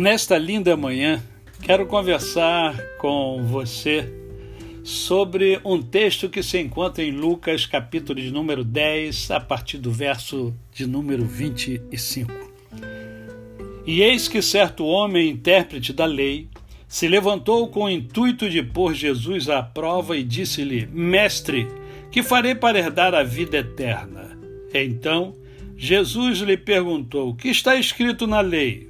Nesta linda manhã, quero conversar com você sobre um texto que se encontra em Lucas, capítulo de número 10, a partir do verso de número 25. E eis que certo homem, intérprete da lei, se levantou com o intuito de pôr Jesus à prova e disse-lhe: Mestre, que farei para herdar a vida eterna? Então Jesus lhe perguntou: Que está escrito na lei?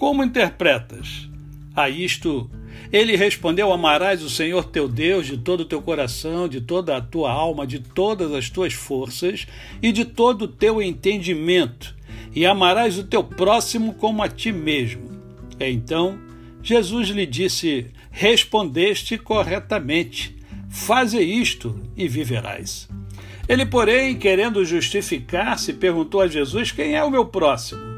Como interpretas? A isto ele respondeu: Amarás o Senhor teu Deus de todo o teu coração, de toda a tua alma, de todas as tuas forças e de todo o teu entendimento, e amarás o teu próximo como a ti mesmo. Então Jesus lhe disse: Respondeste corretamente. Faze isto e viverás. Ele, porém, querendo justificar-se, perguntou a Jesus: Quem é o meu próximo?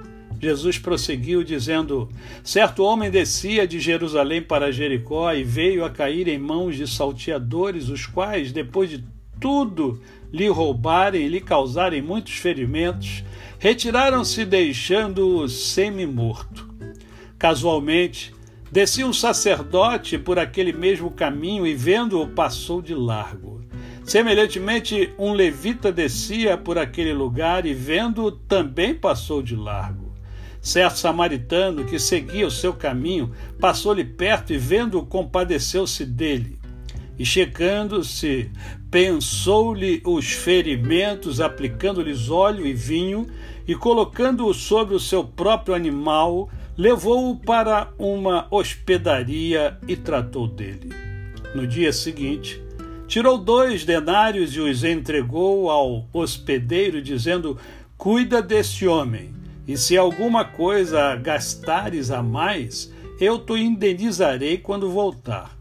Jesus prosseguiu, dizendo: Certo homem descia de Jerusalém para Jericó e veio a cair em mãos de salteadores, os quais, depois de tudo lhe roubarem e lhe causarem muitos ferimentos, retiraram-se, deixando-o semi-morto. Casualmente, descia um sacerdote por aquele mesmo caminho e, vendo-o, passou de largo. Semelhantemente, um levita descia por aquele lugar e, vendo-o, também passou de largo. Certo samaritano que seguia o seu caminho passou-lhe perto e, vendo-o, compadeceu-se dele. E, checando-se, pensou-lhe os ferimentos, aplicando-lhes óleo e vinho, e colocando-o sobre o seu próprio animal, levou-o para uma hospedaria e tratou dele. No dia seguinte, Tirou dois denários e os entregou ao hospedeiro, dizendo: Cuida deste homem, e se alguma coisa gastares a mais, eu te indenizarei quando voltar.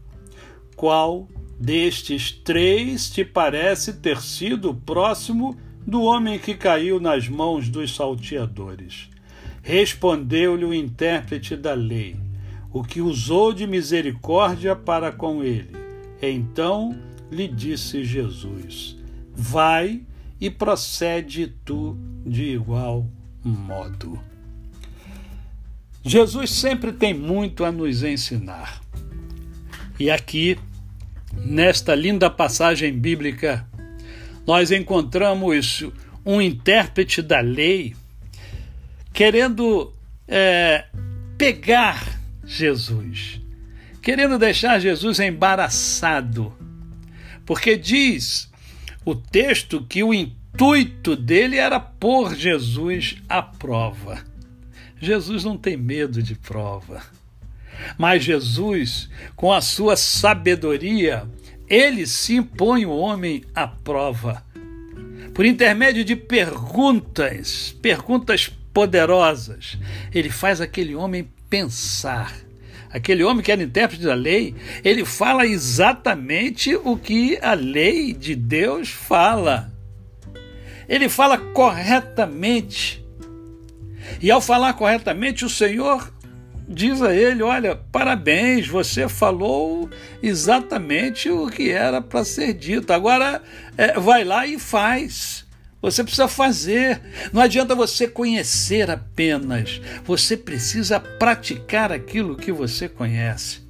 Qual destes três te parece ter sido próximo do homem que caiu nas mãos dos salteadores? Respondeu-lhe o intérprete da lei, o que usou de misericórdia para com ele. Então lhe disse Jesus: Vai e procede tu de igual modo. Jesus sempre tem muito a nos ensinar. E aqui, nesta linda passagem bíblica, nós encontramos um intérprete da lei querendo é, pegar Jesus, querendo deixar Jesus embaraçado porque diz o texto que o intuito dele era pôr Jesus à prova. Jesus não tem medo de prova. Mas Jesus, com a sua sabedoria, ele se impõe o homem à prova. Por intermédio de perguntas, perguntas poderosas, ele faz aquele homem pensar aquele homem que era intérprete da lei, ele fala exatamente o que a lei de Deus fala. Ele fala corretamente. E ao falar corretamente, o Senhor diz a ele: Olha, parabéns, você falou exatamente o que era para ser dito. Agora é, vai lá e faz. Você precisa fazer. Não adianta você conhecer apenas. Você precisa praticar aquilo que você conhece.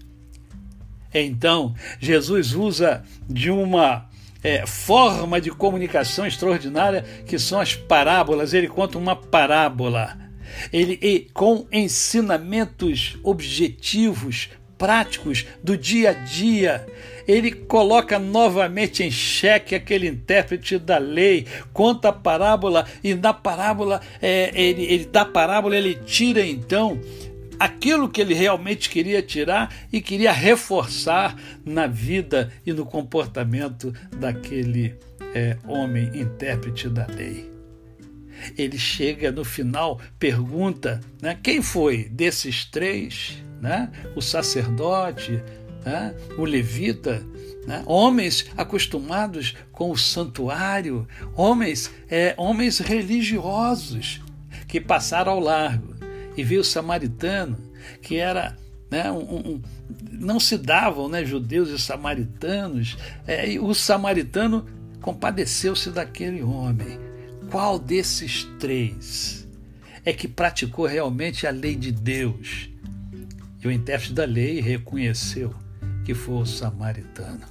Então, Jesus usa de uma é, forma de comunicação extraordinária que são as parábolas. Ele conta uma parábola. Ele e, com ensinamentos objetivos práticos do dia a dia. Ele coloca novamente em xeque aquele intérprete da lei, conta a parábola e na parábola, é, ele, ele parábola ele tira então aquilo que ele realmente queria tirar e queria reforçar na vida e no comportamento daquele é, homem intérprete da lei. Ele chega no final, pergunta: né, quem foi desses três? né? o sacerdote, né? o levita, né? homens acostumados com o santuário, homens, é, homens religiosos que passaram ao largo e viu o samaritano que era né, um, um, não se davam né, judeus e samaritanos, é, e o samaritano compadeceu-se daquele homem. Qual desses três é que praticou realmente a lei de Deus? E o intérprete da lei reconheceu que foi o samaritano.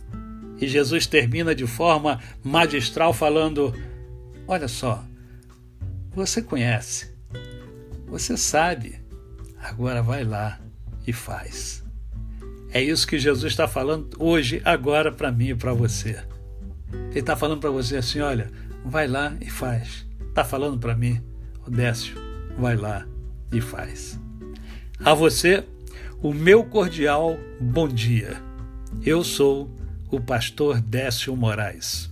E Jesus termina de forma magistral falando: Olha só, você conhece, você sabe, agora vai lá e faz. É isso que Jesus está falando hoje, agora, para mim e para você. Ele está falando para você assim: olha, vai lá e faz. Está falando para mim, Odécio, vai lá e faz. A você, o meu cordial bom dia. Eu sou o pastor Décio Moraes.